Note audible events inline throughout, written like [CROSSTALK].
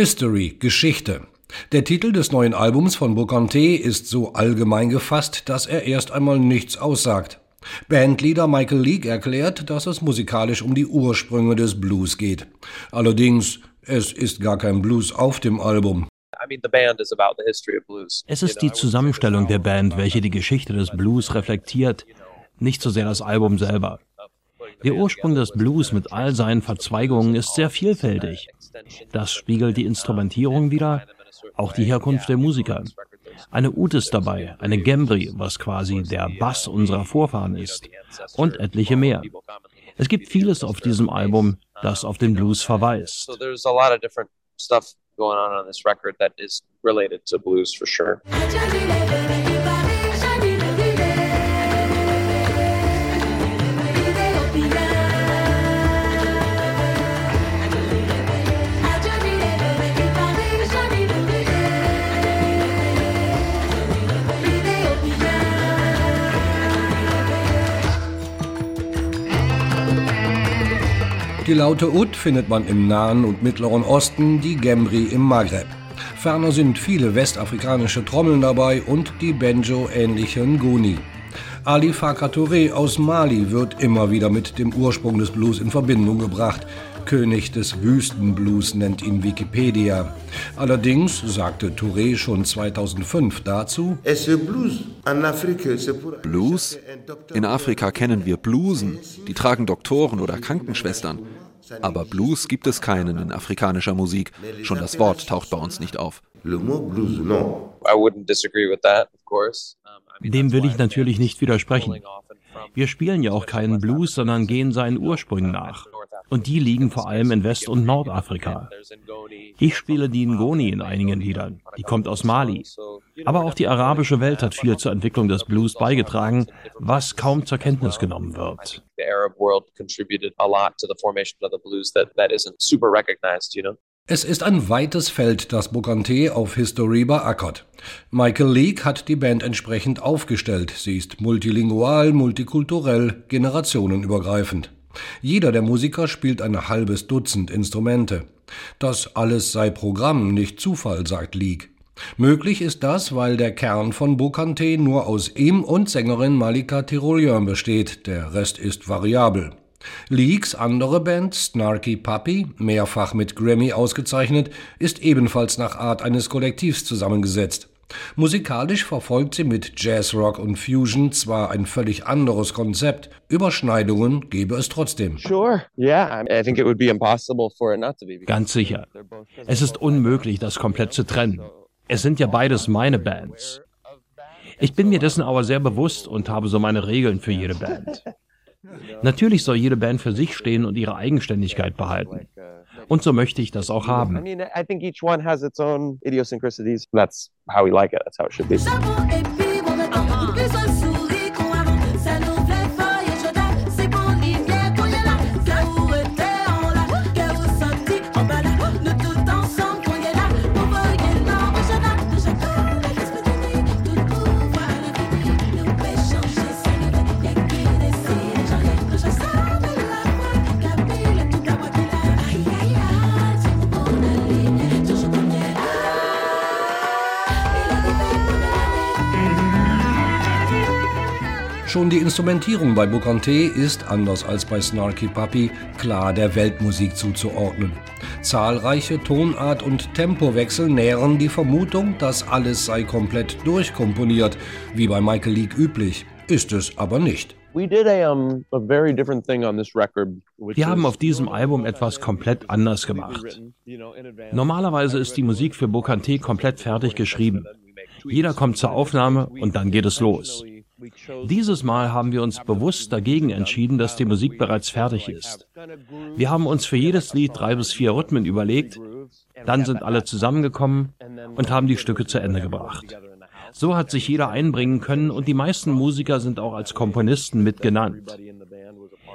History, Geschichte. Der Titel des neuen Albums von Bocante ist so allgemein gefasst, dass er erst einmal nichts aussagt. Bandleader Michael Leake erklärt, dass es musikalisch um die Ursprünge des Blues geht. Allerdings, es ist gar kein Blues auf dem Album. Es ist die Zusammenstellung der Band, welche die Geschichte des Blues reflektiert, nicht so sehr das Album selber. Der Ursprung des Blues mit all seinen Verzweigungen ist sehr vielfältig. Das spiegelt die Instrumentierung wider, auch die Herkunft der Musiker. Eine Ud ist dabei, eine Gembri, was quasi der Bass unserer Vorfahren ist, und etliche mehr. Es gibt vieles auf diesem Album, das auf den Blues verweist. going on on this record that is related to blues for sure. Die laute Ud findet man im Nahen und Mittleren Osten, die Gembri im Maghreb. Ferner sind viele westafrikanische Trommeln dabei und die Banjo-ähnlichen Ngoni. Ali Farka Touré aus Mali wird immer wieder mit dem Ursprung des Blues in Verbindung gebracht. König des Wüstenblues nennt ihn Wikipedia. Allerdings sagte Touré schon 2005 dazu: Blues? In Afrika kennen wir Bluesen. Die tragen Doktoren oder Krankenschwestern. Aber Blues gibt es keinen in afrikanischer Musik. Schon das Wort taucht bei uns nicht auf. Dem will ich natürlich nicht widersprechen. Wir spielen ja auch keinen Blues, sondern gehen seinen Ursprüngen nach. Und die liegen vor allem in West- und Nordafrika. Ich spiele die Ngoni in einigen Liedern. Die kommt aus Mali. Aber auch die arabische Welt hat viel zur Entwicklung des Blues beigetragen, was kaum zur Kenntnis genommen wird. Es ist ein weites Feld, das Bocante auf History beackert. Michael Leake hat die Band entsprechend aufgestellt. Sie ist multilingual, multikulturell, generationenübergreifend. Jeder der Musiker spielt ein halbes Dutzend Instrumente. Das alles sei Programm, nicht Zufall, sagt Leake. Möglich ist das, weil der Kern von Bocante nur aus ihm und Sängerin Malika Tirolian besteht, der Rest ist variabel. Leaks andere Band, Snarky Puppy, mehrfach mit Grammy ausgezeichnet, ist ebenfalls nach Art eines Kollektivs zusammengesetzt. Musikalisch verfolgt sie mit Jazzrock und Fusion zwar ein völlig anderes Konzept, Überschneidungen gäbe es trotzdem. Ganz sicher. Es ist unmöglich, das komplett zu trennen. Es sind ja beides meine Bands. Ich bin mir dessen aber sehr bewusst und habe so meine Regeln für jede Band. [LAUGHS] Natürlich soll jede Band für sich stehen und ihre Eigenständigkeit behalten. Und so möchte ich das auch haben. I mean, I think each one has its own idiosyncrasies. That's how we like it. That's how it should be. Schon die Instrumentierung bei Bocante ist, anders als bei Snarky Puppy, klar der Weltmusik zuzuordnen. Zahlreiche Tonart- und Tempowechsel nähren die Vermutung, dass alles sei komplett durchkomponiert, wie bei Michael Leake üblich. Ist es aber nicht. Wir haben auf diesem Album etwas komplett anders gemacht. Normalerweise ist die Musik für Bocante komplett fertig geschrieben. Jeder kommt zur Aufnahme und dann geht es los. Dieses Mal haben wir uns bewusst dagegen entschieden, dass die Musik bereits fertig ist. Wir haben uns für jedes Lied drei bis vier Rhythmen überlegt, dann sind alle zusammengekommen und haben die Stücke zu Ende gebracht. So hat sich jeder einbringen können und die meisten Musiker sind auch als Komponisten mitgenannt.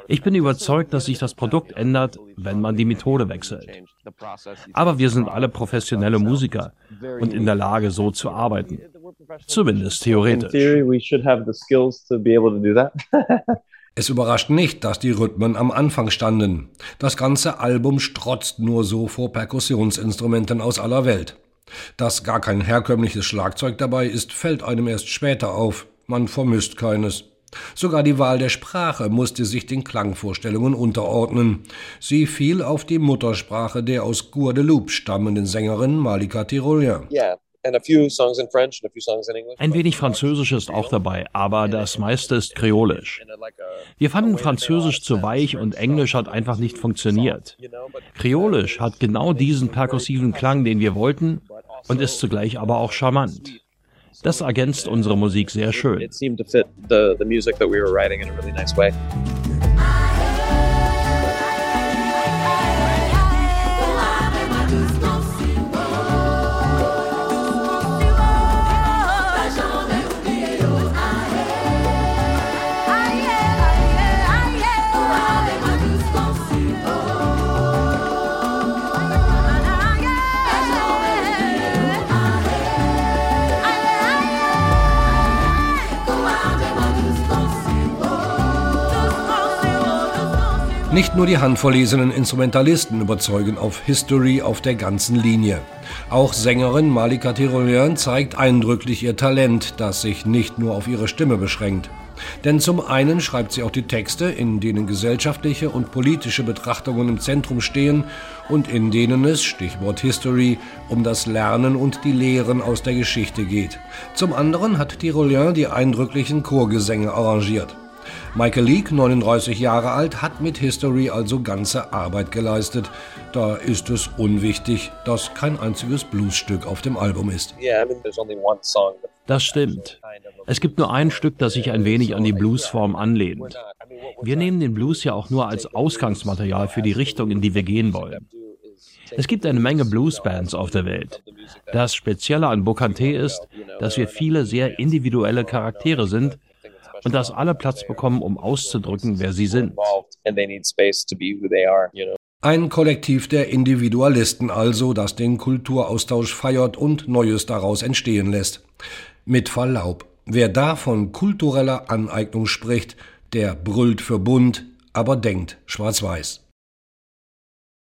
Ich bin überzeugt, dass sich das Produkt ändert, wenn man die Methode wechselt. Aber wir sind alle professionelle Musiker und in der Lage, so zu arbeiten. Zumindest theoretisch. [LAUGHS] Es überrascht nicht, dass die Rhythmen am Anfang standen. Das ganze Album strotzt nur so vor Perkussionsinstrumenten aus aller Welt. Dass gar kein herkömmliches Schlagzeug dabei ist, fällt einem erst später auf. Man vermisst keines. Sogar die Wahl der Sprache musste sich den Klangvorstellungen unterordnen. Sie fiel auf die Muttersprache der aus Guadeloupe stammenden Sängerin Malika Tirolien. Yeah. Ein wenig Französisch ist auch dabei, aber das meiste ist kreolisch. Wir fanden Französisch zu weich und Englisch hat einfach nicht funktioniert. Kreolisch hat genau diesen perkussiven Klang, den wir wollten und ist zugleich aber auch charmant. Das ergänzt unsere Musik sehr schön. Nicht nur die handverlesenen Instrumentalisten überzeugen auf History auf der ganzen Linie. Auch Sängerin Malika Tirolian zeigt eindrücklich ihr Talent, das sich nicht nur auf ihre Stimme beschränkt. Denn zum einen schreibt sie auch die Texte, in denen gesellschaftliche und politische Betrachtungen im Zentrum stehen und in denen es, Stichwort History, um das Lernen und die Lehren aus der Geschichte geht. Zum anderen hat Tirolian die eindrücklichen Chorgesänge arrangiert. Michael Leake, 39 Jahre alt, hat mit History also ganze Arbeit geleistet. Da ist es unwichtig, dass kein einziges Bluesstück auf dem Album ist. Das stimmt. Es gibt nur ein Stück, das sich ein wenig an die Bluesform anlehnt. Wir nehmen den Blues ja auch nur als Ausgangsmaterial für die Richtung, in die wir gehen wollen. Es gibt eine Menge Bluesbands auf der Welt. Das Spezielle an Bocante ist, dass wir viele sehr individuelle Charaktere sind, und dass alle Platz bekommen, um auszudrücken, wer sie sind. Ein Kollektiv der Individualisten also, das den Kulturaustausch feiert und Neues daraus entstehen lässt. Mit Verlaub, wer da von kultureller Aneignung spricht, der brüllt für bunt, aber denkt schwarz-weiß.